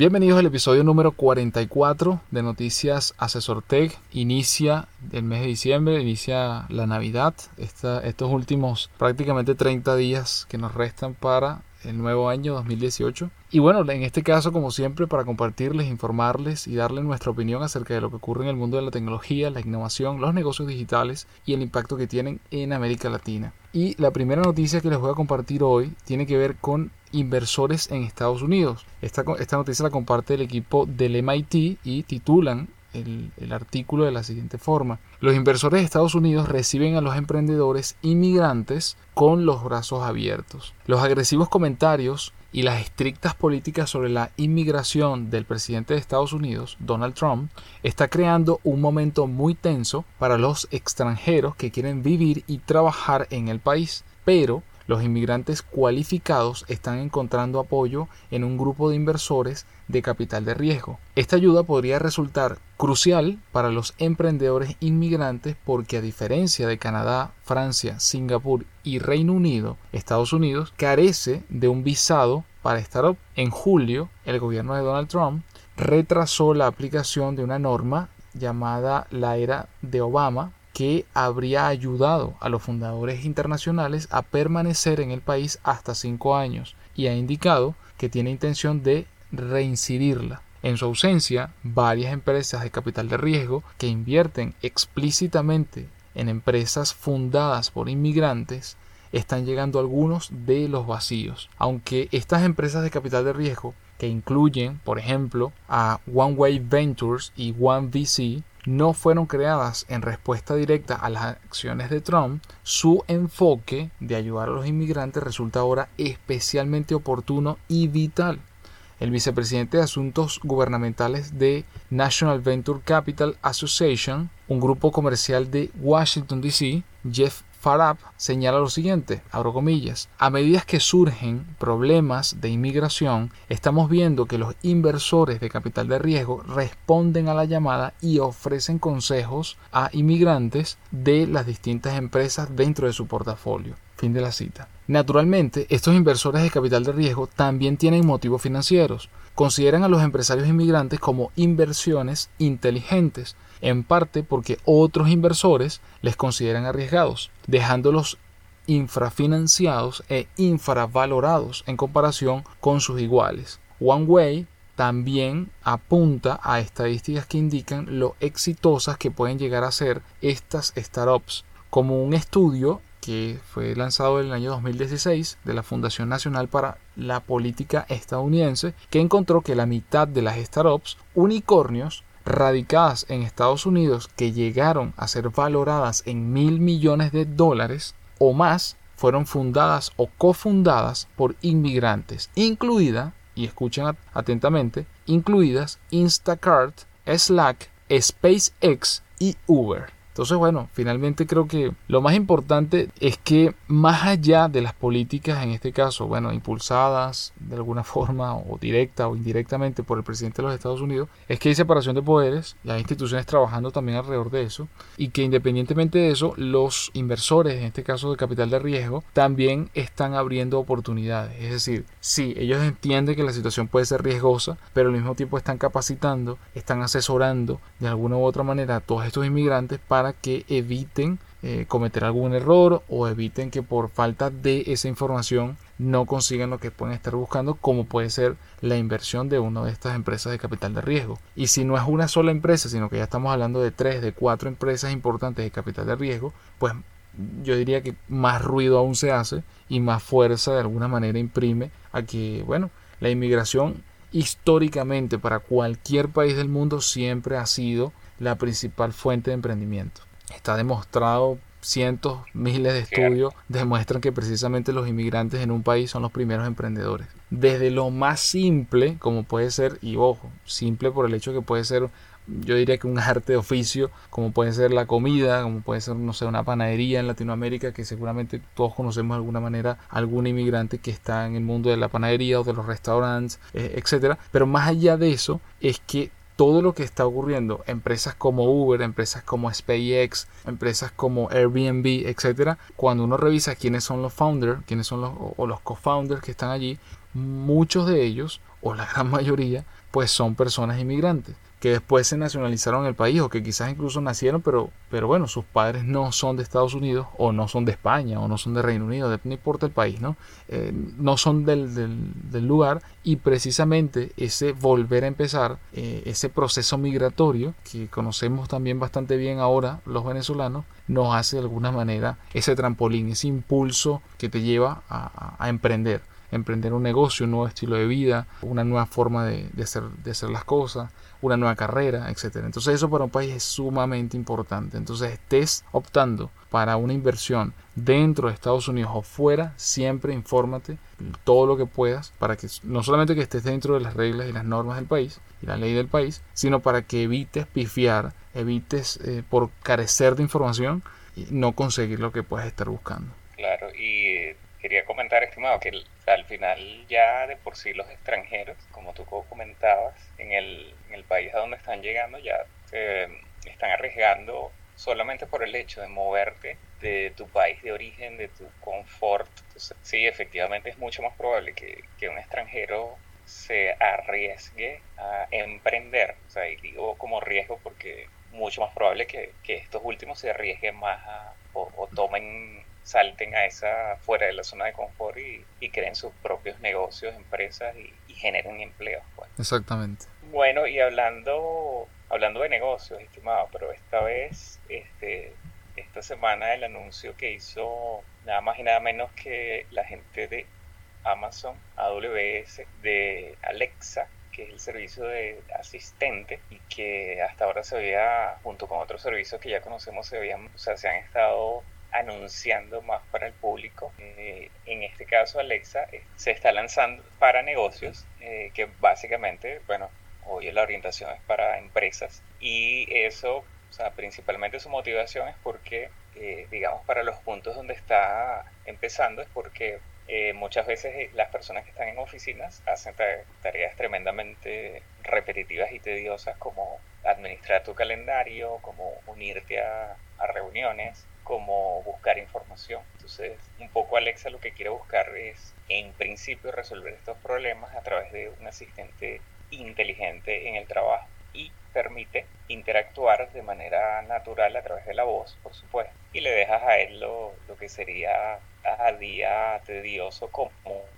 Bienvenidos al episodio número 44 de Noticias Asesor Tech. Inicia el mes de diciembre, inicia la Navidad, estos últimos prácticamente 30 días que nos restan para el nuevo año 2018. Y bueno, en este caso, como siempre, para compartirles, informarles y darles nuestra opinión acerca de lo que ocurre en el mundo de la tecnología, la innovación, los negocios digitales y el impacto que tienen en América Latina. Y la primera noticia que les voy a compartir hoy tiene que ver con inversores en Estados Unidos. Esta, esta noticia la comparte el equipo del MIT y titulan el, artículo de la siguiente forma. Los inversores de Estados Unidos reciben a los emprendedores inmigrantes con los brazos abiertos. Los agresivos comentarios y las estrictas políticas sobre la inmigración del presidente de Estados Unidos, Donald Trump, está creando un momento muy tenso para los extranjeros que quieren vivir y trabajar en el país. Pero los inmigrantes cualificados están encontrando apoyo en un grupo de inversores de capital de riesgo. Esta ayuda podría resultar crucial para los emprendedores inmigrantes porque a diferencia de Canadá, Francia, Singapur y Reino Unido, Estados Unidos carece de un visado para estar En julio, el gobierno de Donald Trump retrasó la aplicación de una norma llamada la era de Obama que habría ayudado a los fundadores internacionales a permanecer en el país hasta cinco años y ha indicado que tiene intención de reincidirla. En su ausencia, varias empresas de capital de riesgo que invierten explícitamente en empresas fundadas por inmigrantes están llegando algunos de los vacíos. Aunque estas empresas de capital de riesgo, que incluyen, por ejemplo, a One Way Ventures y One VC, no fueron creadas en respuesta directa a las acciones de Trump, su enfoque de ayudar a los inmigrantes resulta ahora especialmente oportuno y vital. El vicepresidente de Asuntos Gubernamentales de National Venture Capital Association, un grupo comercial de Washington, D.C., Jeff Farab señala lo siguiente, abro comillas, a medida que surgen problemas de inmigración, estamos viendo que los inversores de capital de riesgo responden a la llamada y ofrecen consejos a inmigrantes de las distintas empresas dentro de su portafolio. Fin de la cita. Naturalmente, estos inversores de capital de riesgo también tienen motivos financieros. Consideran a los empresarios inmigrantes como inversiones inteligentes en parte porque otros inversores les consideran arriesgados, dejándolos infrafinanciados e infravalorados en comparación con sus iguales. One Way también apunta a estadísticas que indican lo exitosas que pueden llegar a ser estas startups, como un estudio que fue lanzado en el año 2016 de la Fundación Nacional para la Política Estadounidense, que encontró que la mitad de las startups unicornios radicadas en Estados Unidos que llegaron a ser valoradas en mil millones de dólares o más fueron fundadas o cofundadas por inmigrantes, incluida, y escuchen atentamente, incluidas Instacart, Slack, SpaceX y Uber. Entonces, bueno, finalmente creo que lo más importante es que más allá de las políticas, en este caso, bueno, impulsadas de alguna forma o directa o indirectamente por el presidente de los Estados Unidos, es que hay separación de poderes hay instituciones trabajando también alrededor de eso y que independientemente de eso, los inversores, en este caso de capital de riesgo, también están abriendo oportunidades. Es decir, sí, ellos entienden que la situación puede ser riesgosa, pero al mismo tiempo están capacitando, están asesorando de alguna u otra manera a todos estos inmigrantes para que eviten eh, cometer algún error o eviten que por falta de esa información no consigan lo que pueden estar buscando, como puede ser la inversión de una de estas empresas de capital de riesgo. Y si no es una sola empresa, sino que ya estamos hablando de tres, de cuatro empresas importantes de capital de riesgo, pues yo diría que más ruido aún se hace y más fuerza de alguna manera imprime a que, bueno, la inmigración históricamente para cualquier país del mundo siempre ha sido la principal fuente de emprendimiento. Está demostrado cientos, miles de estudios demuestran que precisamente los inmigrantes en un país son los primeros emprendedores. Desde lo más simple, como puede ser, y ojo, simple por el hecho que puede ser, yo diría que un arte de oficio, como puede ser la comida, como puede ser, no sé, una panadería en Latinoamérica, que seguramente todos conocemos de alguna manera algún inmigrante que está en el mundo de la panadería o de los restaurantes, eh, etcétera. Pero más allá de eso, es que todo lo que está ocurriendo, empresas como Uber, empresas como SpaceX, empresas como Airbnb, etcétera, cuando uno revisa quiénes son los founders, quiénes son los o los co-founders que están allí, muchos de ellos o la gran mayoría, pues son personas inmigrantes que después se nacionalizaron en el país o que quizás incluso nacieron, pero, pero bueno, sus padres no son de Estados Unidos o no son de España o no son de Reino Unido, no importa el país, ¿no? Eh, no son del, del, lugar y precisamente ese volver a empezar, eh, ese proceso migratorio que conocemos también bastante bien ahora los venezolanos, nos hace de alguna manera ese trampolín, ese impulso que te lleva a, a emprender emprender un negocio, un nuevo estilo de vida, una nueva forma de, de, hacer, de hacer las cosas, una nueva carrera, etc. Entonces eso para un país es sumamente importante. Entonces estés optando para una inversión dentro de Estados Unidos o fuera, siempre infórmate todo lo que puedas para que no solamente que estés dentro de las reglas y las normas del país y la ley del país, sino para que evites pifiar, evites eh, por carecer de información y no conseguir lo que puedes estar buscando. Claro, y quería comentar, estimado, que al final ya de por sí los extranjeros, como tú comentabas, en el, país a donde están llegando ya están arriesgando solamente por el hecho de moverte de tu país de origen, de tu confort. Sí, efectivamente es mucho más probable que, un extranjero se arriesgue a emprender. O sea, y digo como riesgo porque mucho más probable que, que estos últimos se arriesguen más o, o tomen salten a esa fuera de la zona de confort y, y creen sus propios negocios, empresas y, generen empleos. Pues. Exactamente. Bueno, y hablando, hablando de negocios, estimado, pero esta vez, este, esta semana el anuncio que hizo nada más y nada menos que la gente de Amazon AWS de Alexa, que es el servicio de asistente y que hasta ahora se había, junto con otros servicios que ya conocemos, se habían, o sea, se han estado anunciando más para el público. Eh, en este caso, Alexa eh, se está lanzando para negocios, eh, que básicamente, bueno, hoy la orientación es para empresas y eso, o sea, principalmente su motivación es porque, digamos, para los puntos donde está empezando es porque muchas veces las personas que están en oficinas hacen tareas tremendamente repetitivas y tediosas como administrar tu calendario, como unirte a reuniones, como buscar información. Entonces, un poco Alexa lo que quiere buscar es, en principio, resolver estos problemas a través de un asistente inteligente en el trabajo y permite interactuar de manera natural a través de la voz, por supuesto, y le dejas a él lo, lo que sería a día tedioso como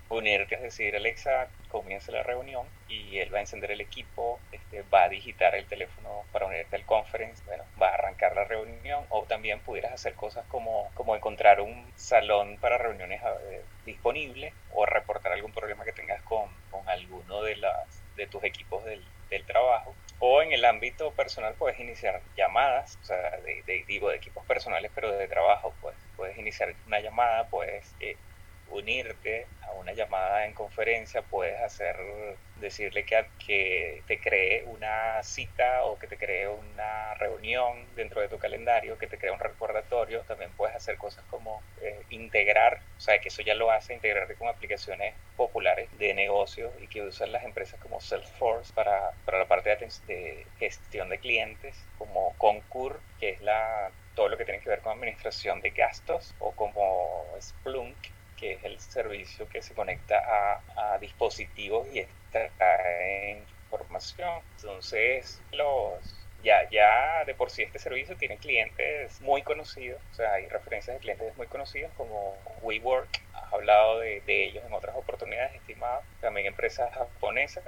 unirte, es decir, Alexa, comienza la reunión y él va a encender el equipo, este, va a digitar el teléfono para unirte al conference, bueno, va a arrancar la reunión o también pudieras hacer cosas como, como encontrar un salón para reuniones eh, disponible o reportar algún problema que tengas con, con alguno de, las, de tus equipos del, del trabajo o en el ámbito personal puedes iniciar llamadas, o sea, de, digo, de equipos personales, pero de trabajo, pues puedes iniciar una llamada, puedes eh, unirte a una llamada en conferencia, puedes hacer, decirle que, que te cree una cita o que te cree una reunión dentro de tu calendario, que te cree un recordatorio, también puedes hacer cosas como eh, integrar, o sea, que eso ya lo hace, integrarte con aplicaciones populares de negocio y que usan las empresas como Salesforce para, para la parte de, de gestión de clientes, como Concur, que es la todo lo que tiene que ver con administración de gastos o como Splunk que es el servicio que se conecta a, dispositivos y extrae información. Entonces, los ya, ya de por sí este servicio tiene clientes muy conocidos, o sea, hay referencias de clientes muy conocidos como WeWork, has hablado de, de ellos en otras oportunidades, estimadas, también empresas japonesas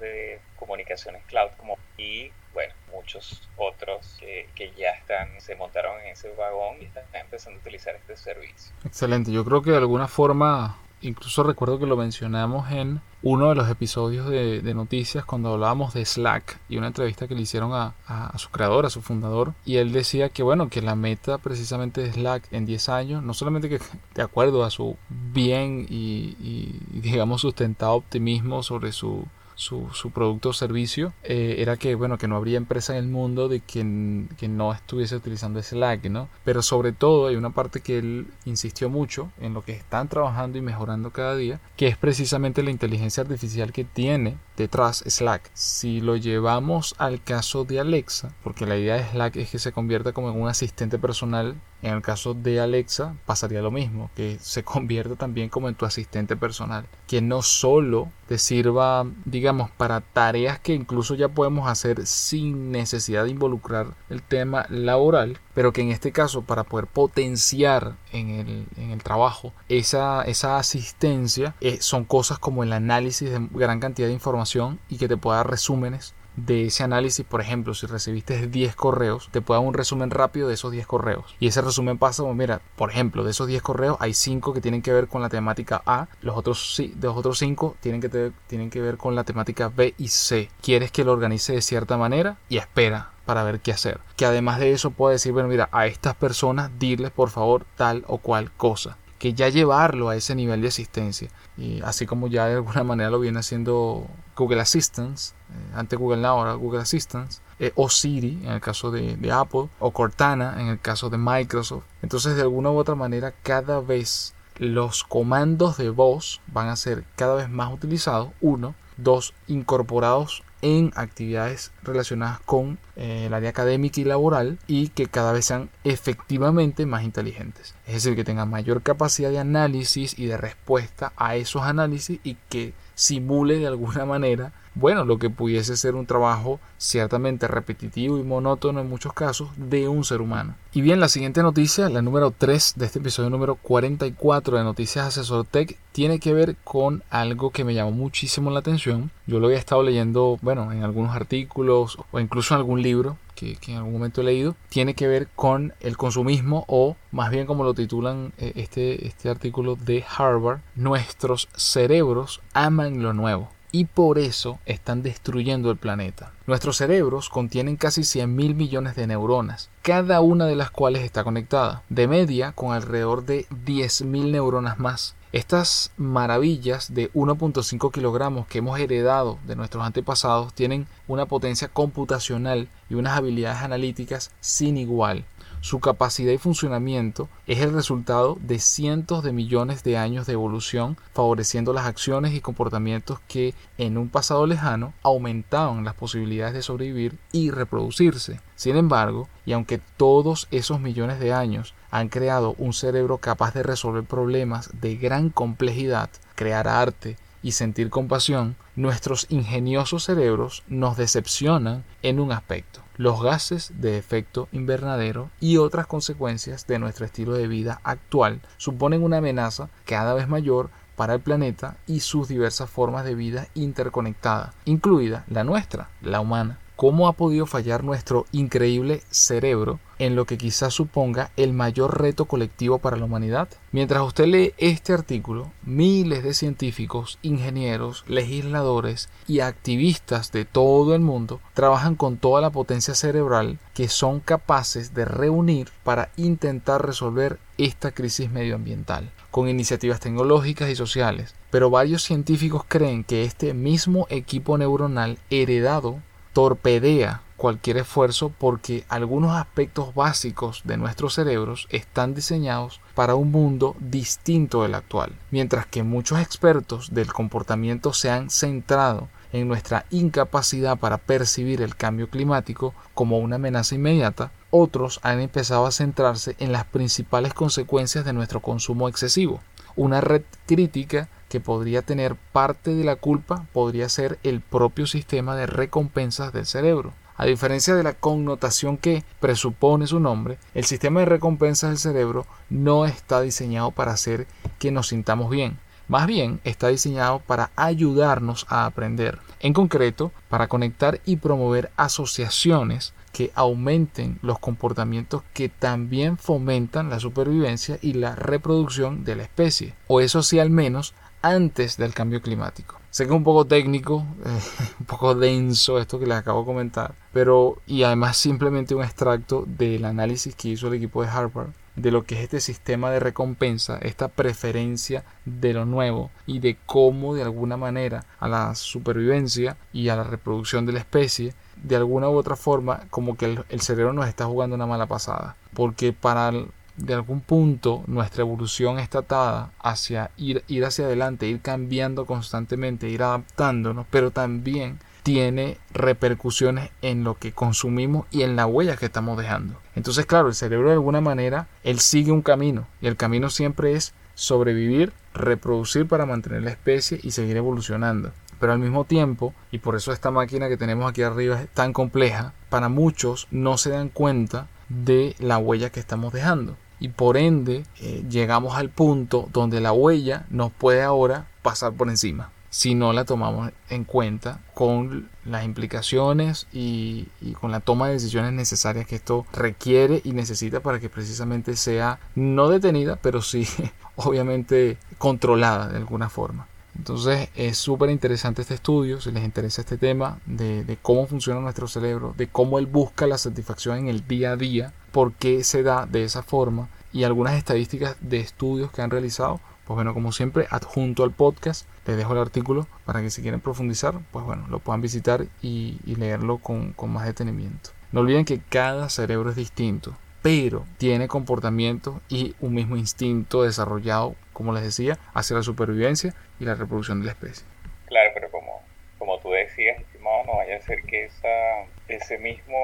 de comunicaciones cloud como y bueno, muchos otros que, que, ya están, se montaron en ese vagón y están empezando a utilizar este servicio. Excelente, yo creo que de alguna forma, incluso recuerdo que lo mencionamos en uno de los episodios de, de noticias cuando hablábamos de Slack y una entrevista que le hicieron a, su creador, a su fundador, y él decía que bueno, que la meta precisamente de Slack en 10 años, no solamente que de acuerdo a su bien y digamos sustentado optimismo sobre su su, producto o servicio, eh, era que, bueno, que no habría empresa en el mundo de quien, que no estuviese utilizando Slack, ¿no? Pero sobre todo hay una parte que él insistió mucho en lo que están trabajando y mejorando cada día, que es precisamente la inteligencia artificial que tiene detrás, Slack. Si lo llevamos al caso de Alexa, porque la idea de Slack es que se convierta como en un asistente personal en el caso de Alexa pasaría lo mismo, que se convierta también como en tu asistente personal, que no solo te sirva, digamos, para tareas que incluso ya podemos hacer sin necesidad de involucrar el tema laboral, pero que en este caso para poder potenciar en el, en el trabajo esa, esa asistencia eh, son cosas como el análisis de gran cantidad de información y que te pueda dar resúmenes de ese análisis, por ejemplo, si recibiste 10 correos, te puede dar un resumen rápido de esos 10 correos. Y ese resumen pasa como, mira, por ejemplo, de esos 10 correos hay 5 que tienen que ver con la temática A, los otros, los otros 5 tienen que, tienen que ver con la temática B y C. ¿Quieres que lo organice de cierta manera? Y espera para ver qué hacer. Que además de eso puede decir, bueno, mira, a estas personas dirles por favor tal o cual cosa que ya llevarlo a ese nivel de asistencia. Y así como ya de alguna manera lo viene haciendo Google Assistant, eh, ante Google Now, ahora Google Assistant, eh, o Siri en el caso de, Apple, o Cortana en el caso de Microsoft. Entonces, de alguna u otra manera, cada vez los comandos de voz van a ser cada vez más utilizados. Uno, dos, incorporados en actividades relacionadas con eh, el área académica y laboral y que cada vez sean efectivamente más inteligentes. Es decir, que tengan mayor capacidad de análisis y de respuesta a esos análisis y que simule de alguna manera bueno, lo que pudiese ser un trabajo ciertamente repetitivo y monótono en muchos casos de un ser humano. Y bien, la siguiente noticia, la número 3 de este episodio número 44 de Noticias Asesor Tech, tiene que ver con algo que me llamó muchísimo la atención. Yo lo había estado leyendo, bueno, en algunos artículos o incluso en algún libro que, que, en algún momento he leído, tiene que ver con el consumismo o más bien como lo titulan eh, este, este artículo de Harvard, nuestros cerebros aman lo nuevo y por eso están destruyendo el planeta. Nuestros cerebros contienen casi 100 mil millones de neuronas, cada una de las cuales está conectada, de media con alrededor de 10 mil neuronas más. Estas maravillas de 1.5 kilogramos que hemos heredado de nuestros antepasados tienen una potencia computacional y unas habilidades analíticas sin igual. Su capacidad y funcionamiento es el resultado de cientos de millones de años de evolución, favoreciendo las acciones y comportamientos que en un pasado lejano aumentaban las posibilidades de sobrevivir y reproducirse. Sin embargo, y aunque todos esos millones de años han creado un cerebro capaz de resolver problemas de gran complejidad, crear arte, y sentir compasión, nuestros ingeniosos cerebros nos decepcionan en un aspecto los gases de efecto invernadero y otras consecuencias de nuestro estilo de vida actual suponen una amenaza cada vez mayor para el planeta y sus diversas formas de vida interconectada, incluida la nuestra, la humana cómo ha podido fallar nuestro increíble cerebro en lo que quizás suponga el mayor reto colectivo para la humanidad. Mientras usted lee este artículo, miles de científicos, ingenieros, legisladores y activistas de todo el mundo trabajan con toda la potencia cerebral que son capaces de reunir para intentar resolver esta crisis medioambiental, con iniciativas tecnológicas y sociales. Pero varios científicos creen que este mismo equipo neuronal heredado torpedea cualquier esfuerzo porque algunos aspectos básicos de nuestros cerebros están diseñados para un mundo distinto del actual, mientras que muchos expertos del comportamiento se han centrado en nuestra incapacidad para percibir el cambio climático como una amenaza inmediata, otros han empezado a centrarse en las principales consecuencias de nuestro consumo excesivo. Una red crítica que podría tener parte de la culpa podría ser el propio sistema de recompensas del cerebro. A diferencia de la connotación que presupone su nombre, el sistema de recompensas del cerebro no está diseñado para hacer que nos sintamos bien. Más bien está diseñado para ayudarnos a aprender. En concreto, para conectar y promover asociaciones que aumenten los comportamientos que también fomentan la supervivencia y la reproducción de la especie. O eso sí al menos antes del cambio climático. Sé que es un poco técnico, eh, un poco denso esto que les acabo de comentar, pero y además simplemente un extracto del análisis que hizo el equipo de Harvard de lo que es este sistema de recompensa, esta preferencia de lo nuevo y de cómo de alguna manera a la supervivencia y a la reproducción de la especie, de alguna u otra forma como que el, el cerebro nos está jugando una mala pasada. Porque para de algún punto nuestra evolución está atada hacia ir, ir hacia adelante, ir cambiando constantemente, ir adaptándonos, pero también tiene repercusiones en lo que consumimos y en la huella que estamos dejando. Entonces, claro, el cerebro de alguna manera, él sigue un camino y el camino siempre es sobrevivir, reproducir para mantener la especie y seguir evolucionando. Pero al mismo tiempo, y por eso esta máquina que tenemos aquí arriba es tan compleja, para muchos no se dan cuenta de la huella que estamos dejando. Y por ende eh, llegamos al punto donde la huella nos puede ahora pasar por encima si no la tomamos en cuenta con las implicaciones y, y, con la toma de decisiones necesarias que esto requiere y necesita para que precisamente sea no detenida, pero sí obviamente controlada de alguna forma. Entonces es súper interesante este estudio, si les interesa este tema de, cómo funciona nuestro cerebro, de cómo él busca la satisfacción en el día a día, por qué se da de esa forma y algunas estadísticas de estudios que han realizado. Pues bueno, como siempre, adjunto al podcast, les dejo el artículo para que si quieren profundizar, pues bueno, lo puedan visitar y, leerlo con, con más detenimiento. No olviden que cada cerebro es distinto, pero tiene comportamiento y un mismo instinto desarrollado, como les decía, hacia la supervivencia y la reproducción de la especie. Claro, pero como, como tú decías, estimado, no vaya a ser que esa, ese mismo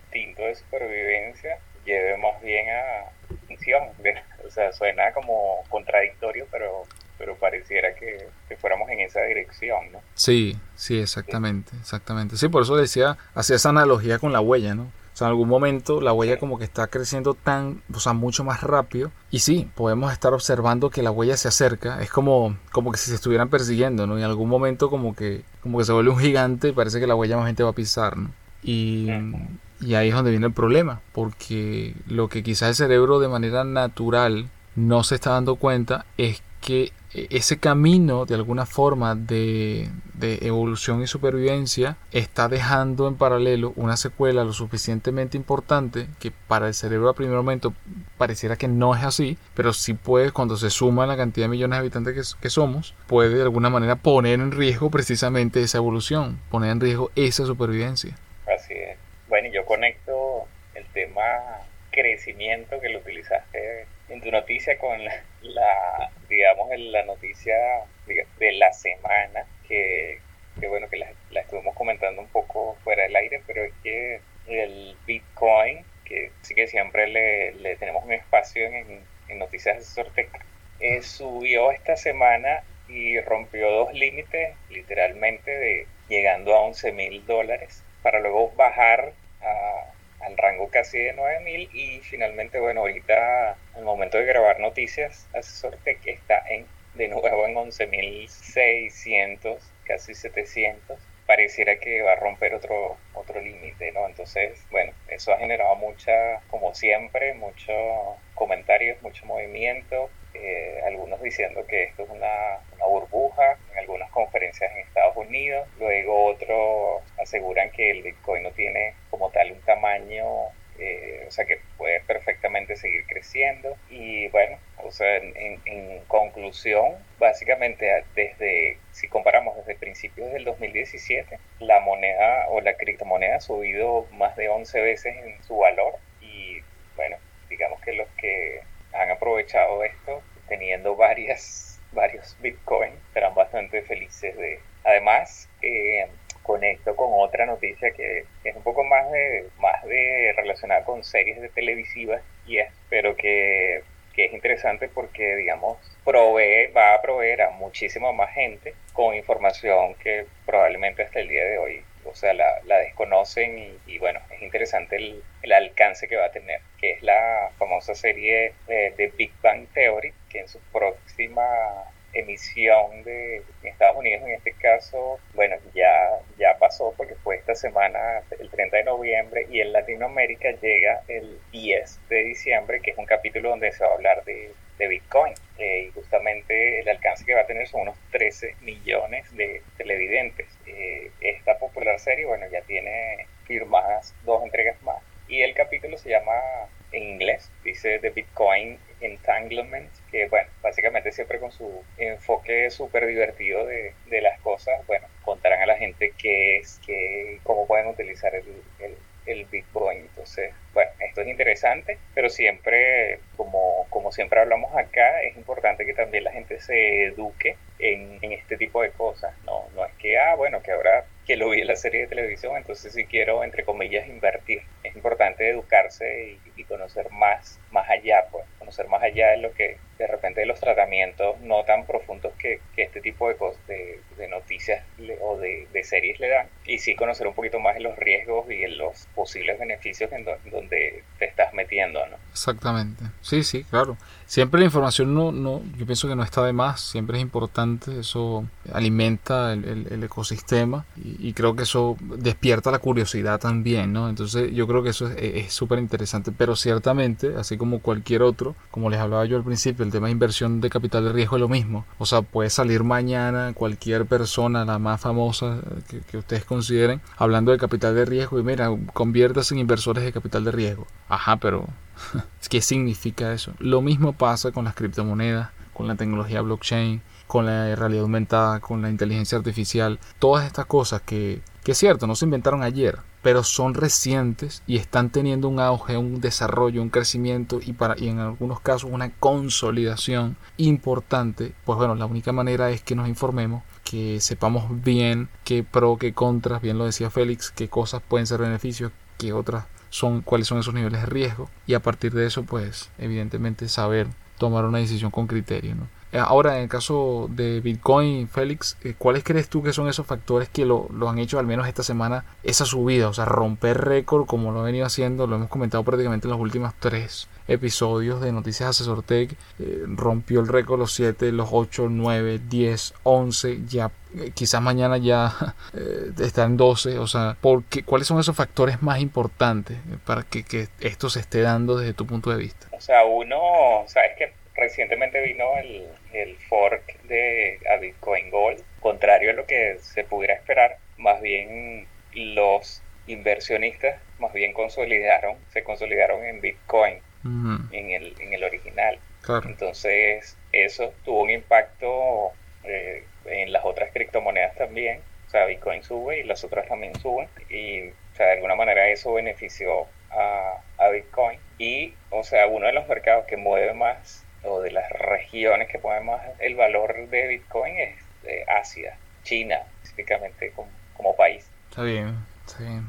instinto de supervivencia lleve más bien a función. O sea, suena como contradictorio, pero pero pareciera que, que, fuéramos en esa dirección, ¿no? Sí, sí, exactamente, exactamente. Sí, por eso decía, hacía esa analogía con la huella, ¿no? En algún momento la huella como que está creciendo tan, o sea, mucho más rápido. Y sí, podemos estar observando que la huella se acerca. Es como, como que si se estuvieran persiguiendo, ¿no? Y en algún momento como que, como que se vuelve un gigante y parece que la huella más gente va a pisar, ¿no? Y, y ahí es donde viene el problema, porque lo que quizás el cerebro de manera natural no se está dando cuenta es que e-, ese camino de alguna forma de, evolución y supervivencia está dejando en paralelo una secuela lo suficientemente importante que para el cerebro a primer momento pareciera que no es así, pero sí puede, cuando se suma la cantidad de millones de habitantes que, que somos, puede de alguna manera poner en riesgo precisamente esa evolución, poner en riesgo esa supervivencia. Así es. Bueno, yo conecto el tema crecimiento que lo utilizaste en tu noticia con la, digamos, la noticia de la semana, que, bueno, que la, estuvimos comentando un poco fuera del aire, pero es que el Bitcoin, que sí que siempre le, tenemos un espacio en, en Noticias de Sortec, eh, subió esta semana y rompió dos límites, literalmente, de llegando a 11 mil dólares, para luego bajar rango casi de 9000 y finalmente, bueno, ahorita al momento de grabar noticias, Asesor Tech está en de nuevo en 11.600, casi 700. Pareciera que va a romper otro, otro límite, ¿no? Entonces, bueno, eso ha generado mucha, como siempre, muchos comentarios, mucho movimiento, eh, algunos diciendo que esto es una, una, burbuja en algunas conferencias en Estados Unidos, luego otros aseguran que el Bitcoin no tiene como tal un tamaño, eh, o sea que puede perfectamente seguir creciendo. Y bueno, o sea, en, en, conclusión, básicamente desde, si comparamos desde principios del 2017, la moneda o la criptomoneda ha subido más de 11 veces en su valor. Y bueno, digamos que los que han aprovechado esto teniendo varias, varios Bitcoin, serán bastante felices de... Además, eh, conecto con otra noticia que es un poco más de, más de relacionada con series de televisivas y es, pero que, que es interesante porque, digamos, provee, va a proveer a muchísima más gente con información que probablemente hasta el día de hoy o sea, la, la desconocen y, bueno, es interesante el, el, alcance que va a tener, que es la famosa serie de, Big Bang Theory, que en su próxima emisión de Estados Unidos en este caso, bueno, ya, ya pasó porque fue esta semana, el 30 de noviembre, y en Latinoamérica llega el 10 de diciembre, que es un capítulo donde se va a hablar de, de Bitcoin. Eh, y justamente el alcance que va a tener son unos 13 millones de televidentes. Eh, esta popular serie, bueno, ya tiene firmadas dos entregas más. Y el capítulo se llama en inglés, dice The Bitcoin Entanglement, que bueno, básicamente siempre con su enfoque súper divertido de, de, las cosas, bueno, contarán a la gente qué es, qué, cómo pueden utilizar el, el, el Bitcoin. Entonces, bueno, esto es interesante, pero siempre como como siempre hablamos acá, es importante que también la gente se eduque en, en este tipo de cosas. No, no es que, ah, bueno, que ahora que lo vi en la serie de televisión, entonces sí quiero, entre comillas, invertir. Es importante educarse y, conocer más, más allá, pues, conocer más allá de lo que de repente los tratamientos no tan profundos que, que este tipo de, cosas, de, noticias o de, de, series le dan. Y sí conocer un poquito más de los riesgos y en los posibles beneficios en donde te estás metiendo, ¿no? Exactamente. Sí, sí, claro. Siempre la información no, no, yo pienso que no está de más, siempre es importante, eso alimenta el, el, ecosistema y, creo que eso despierta la curiosidad también, ¿no? Entonces yo creo que eso es súper interesante, pero ciertamente, así como cualquier otro, como les hablaba yo al principio, el tema de inversión de capital de riesgo es lo mismo. O sea, puede salir mañana cualquier persona, la más famosa que, que ustedes consideren, hablando de capital de riesgo y mira, conviértase en inversores de capital de riesgo. Ajá, pero ¿Qué significa eso? Lo mismo pasa con las criptomonedas, con la tecnología blockchain, con la realidad aumentada, con la inteligencia artificial. Todas estas cosas que, que es cierto, no se inventaron ayer, pero son recientes y están teniendo un auge, un desarrollo, un crecimiento y, para, y en algunos casos una consolidación importante. Pues bueno, la única manera es que nos informemos que sepamos bien qué pro, qué contras, bien lo decía Félix, qué cosas pueden ser beneficios, qué otras son cuáles son esos niveles de riesgo y a partir de eso pues evidentemente saber tomar una decisión con criterio ¿no? Eh, ahora en el caso de Bitcoin Félix eh, ¿cuáles crees tú que son esos factores que lo, lo, han hecho al menos esta semana esa subida o sea romper récord como lo ha venido haciendo lo hemos comentado prácticamente en los últimos tres episodios de Noticias Asesor Tech eh, rompió el récord los 7, los 8, 9, 10, 11, ya quizás mañana ya está en 12, o sea, porque, ¿cuáles son esos factores más importantes para que, que, esto se esté dando desde tu punto de vista? O sea, uno, sabes que recientemente vino el, el fork de a Bitcoin Gold, contrario a lo que se pudiera esperar, más bien los inversionistas más bien consolidaron, se consolidaron en Bitcoin en, el, en el original. Entonces, eso tuvo un impacto eh, en las otras criptomonedas también. O sea, Bitcoin sube y las otras también suben. Y, o sea, de alguna manera eso benefició a, a Bitcoin. Y, o sea, uno de los mercados que mueve más, o de las regiones que más el valor de Bitcoin es eh, Asia, China, específicamente como, país. Está bien.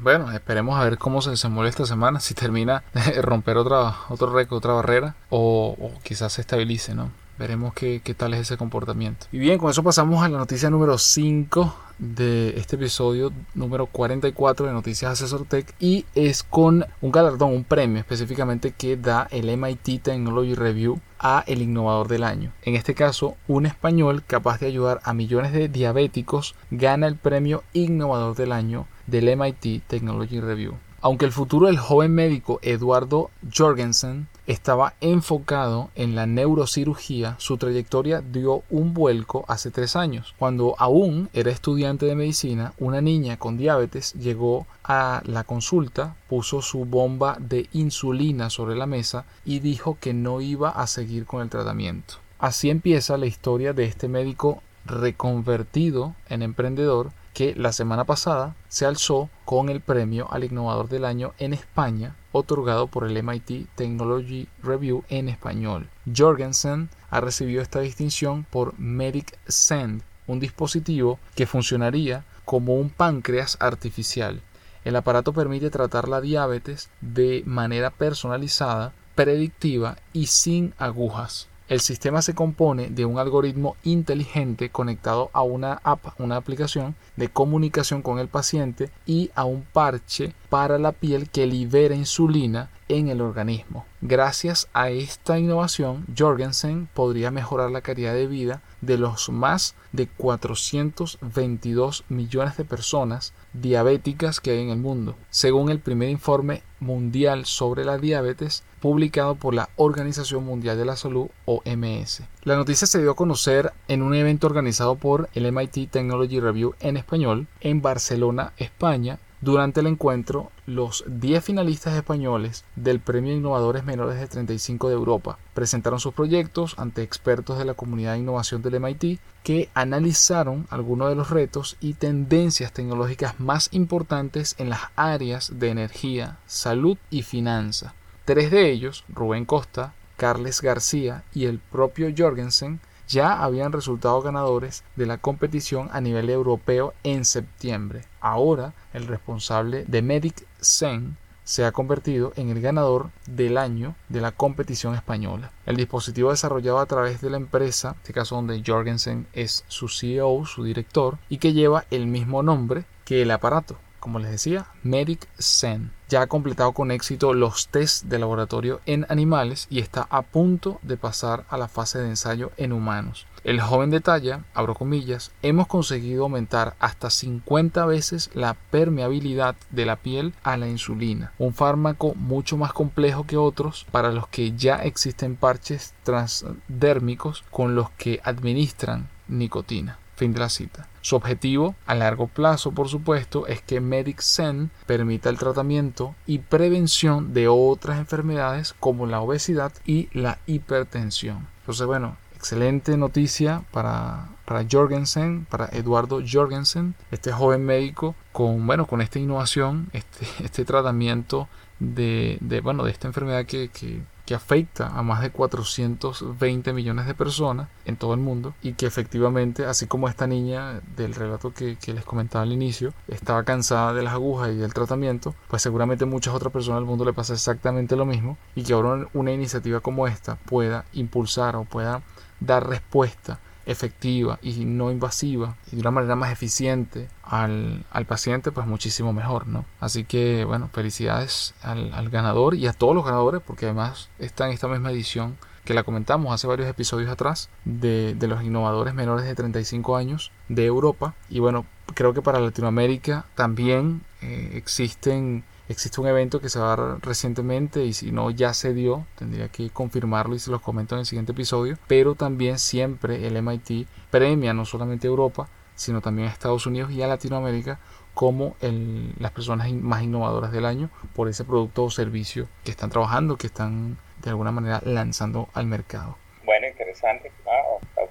Bueno, esperemos a ver cómo se desenvuelve esta semana, si termina de romper otra, otro récord, otra barrera, o, o quizás se estabilice, ¿no? Veremos qué, tal es ese comportamiento. Y bien, con eso pasamos a la noticia número 5 de este episodio número 44 de Noticias Asesor Tech y es con un galardón, un premio específicamente que da el MIT Technology Review a el innovador del año. En este caso, un español capaz de ayudar a millones de diabéticos gana el premio innovador del año del MIT Technology Review. Aunque el futuro del joven médico Eduardo Jorgensen estaba enfocado en la neurocirugía, su trayectoria dio un vuelco hace tres años. Cuando aún era estudiante de medicina, una niña con diabetes llegó a la consulta, puso su bomba de insulina sobre la mesa y dijo que no iba a seguir con el tratamiento. Así empieza la historia de este médico reconvertido en emprendedor que la semana pasada se alzó con el premio al innovador del año en España otorgado por el MIT Technology Review en español. Jorgensen ha recibido esta distinción por Medic Send, un dispositivo que funcionaría como un páncreas artificial. El aparato permite tratar la diabetes de manera personalizada, predictiva y sin agujas. El sistema se compone de un algoritmo inteligente conectado a una app, una aplicación de comunicación con el paciente y a un parche para la piel que libera insulina en el organismo. Gracias a esta innovación, Jorgensen podría mejorar la calidad de vida de los más de 422 millones de personas diabéticas que hay en el mundo, según el primer informe mundial sobre la diabetes publicado por la Organización Mundial de la Salud OMS. La noticia se dio a conocer en un evento organizado por el MIT Technology Review en español en Barcelona, España, durante el encuentro, los 10 finalistas españoles del Premio Innovadores Menores de 35 de Europa presentaron sus proyectos ante expertos de la comunidad de innovación del MIT que analizaron algunos de los retos y tendencias tecnológicas más importantes en las áreas de energía, salud y finanza. Tres de ellos, Rubén Costa, Carles García y el propio Jorgensen ya habían resultado ganadores de la competición a nivel europeo en septiembre. Ahora, el responsable de Medic Zen se ha convertido en el ganador del año de la competición española. El dispositivo desarrollado a través de la empresa, en este caso donde Jorgensen es su CEO, su director, y que lleva el mismo nombre que el aparato, como les decía, Medic Zen. Ya ha completado con éxito los tests de laboratorio en animales y está a punto de pasar a la fase de ensayo en humanos. El joven detalla, abro comillas, hemos conseguido aumentar hasta 50 veces la permeabilidad de la piel a la insulina, un fármaco mucho más complejo que otros para los que ya existen parches transdérmicos con los que administran nicotina. Fin de la cita. Su objetivo a largo plazo, por supuesto, es que MedicSen permita el tratamiento y prevención de otras enfermedades como la obesidad y la hipertensión. Entonces, bueno, excelente noticia para, para Jorgensen, para Eduardo Jorgensen, este joven médico con, bueno, con esta innovación, este, este tratamiento de, de, bueno, de esta enfermedad que, que que afecta a más de 420 millones de personas en todo el mundo y que efectivamente, así como esta niña del relato que, les comentaba al inicio, estaba cansada de las agujas y del tratamiento, pues seguramente muchas otras personas del mundo le pasa exactamente lo mismo y que ahora una iniciativa como esta pueda impulsar o pueda dar respuesta efectiva y no invasiva y de una manera más eficiente al, paciente, pues muchísimo mejor, ¿no? Así que, bueno, felicidades al, ganador y a todos los ganadores, porque además está en esta misma edición que la comentamos hace varios episodios atrás de, los innovadores menores de 35 años de Europa. Y bueno, creo que para Latinoamérica también eh, existen Existe un evento que se va a dar recientemente y si no ya se dio, tendría que confirmarlo y se los comento en el siguiente episodio. Pero también siempre el MIT premia no solamente a Europa, sino también a Estados Unidos y a Latinoamérica como las personas más innovadoras del año por ese producto o servicio que están trabajando, que están de alguna manera lanzando al mercado. Bueno, interesante,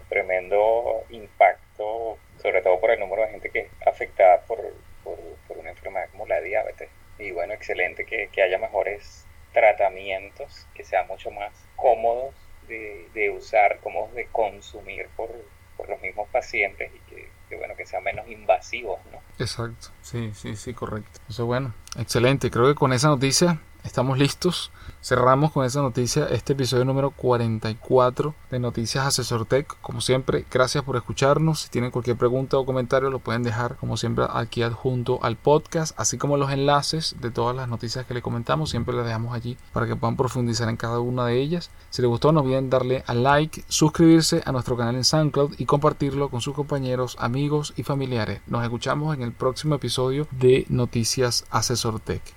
tremendo impacto, sobre todo por el número de gente que es afectada por, por una enfermedad como la diabetes y bueno, que, haya mejores tratamientos, que sean mucho más cómodos de, usar, cómodos de consumir por, los mismos pacientes y que, bueno, que sean menos invasivos, ¿no? Exacto, sí, sí, sí, correcto. Eso bueno, excelente. Creo que con esa noticia estamos listos Cerramos con esa noticia este episodio número 44 de Noticias Asesor Tech. Como siempre, gracias por escucharnos. Si tienen cualquier pregunta o comentario, lo pueden dejar como siempre aquí adjunto al podcast, así como los enlaces de todas las noticias que le comentamos. Siempre les dejamos allí para que puedan profundizar en cada una de ellas. Si les gustó, no olviden darle a like, suscribirse a nuestro canal en SoundCloud y compartirlo con sus compañeros, amigos y familiares. Nos escuchamos en el próximo episodio de Noticias Asesor Tech.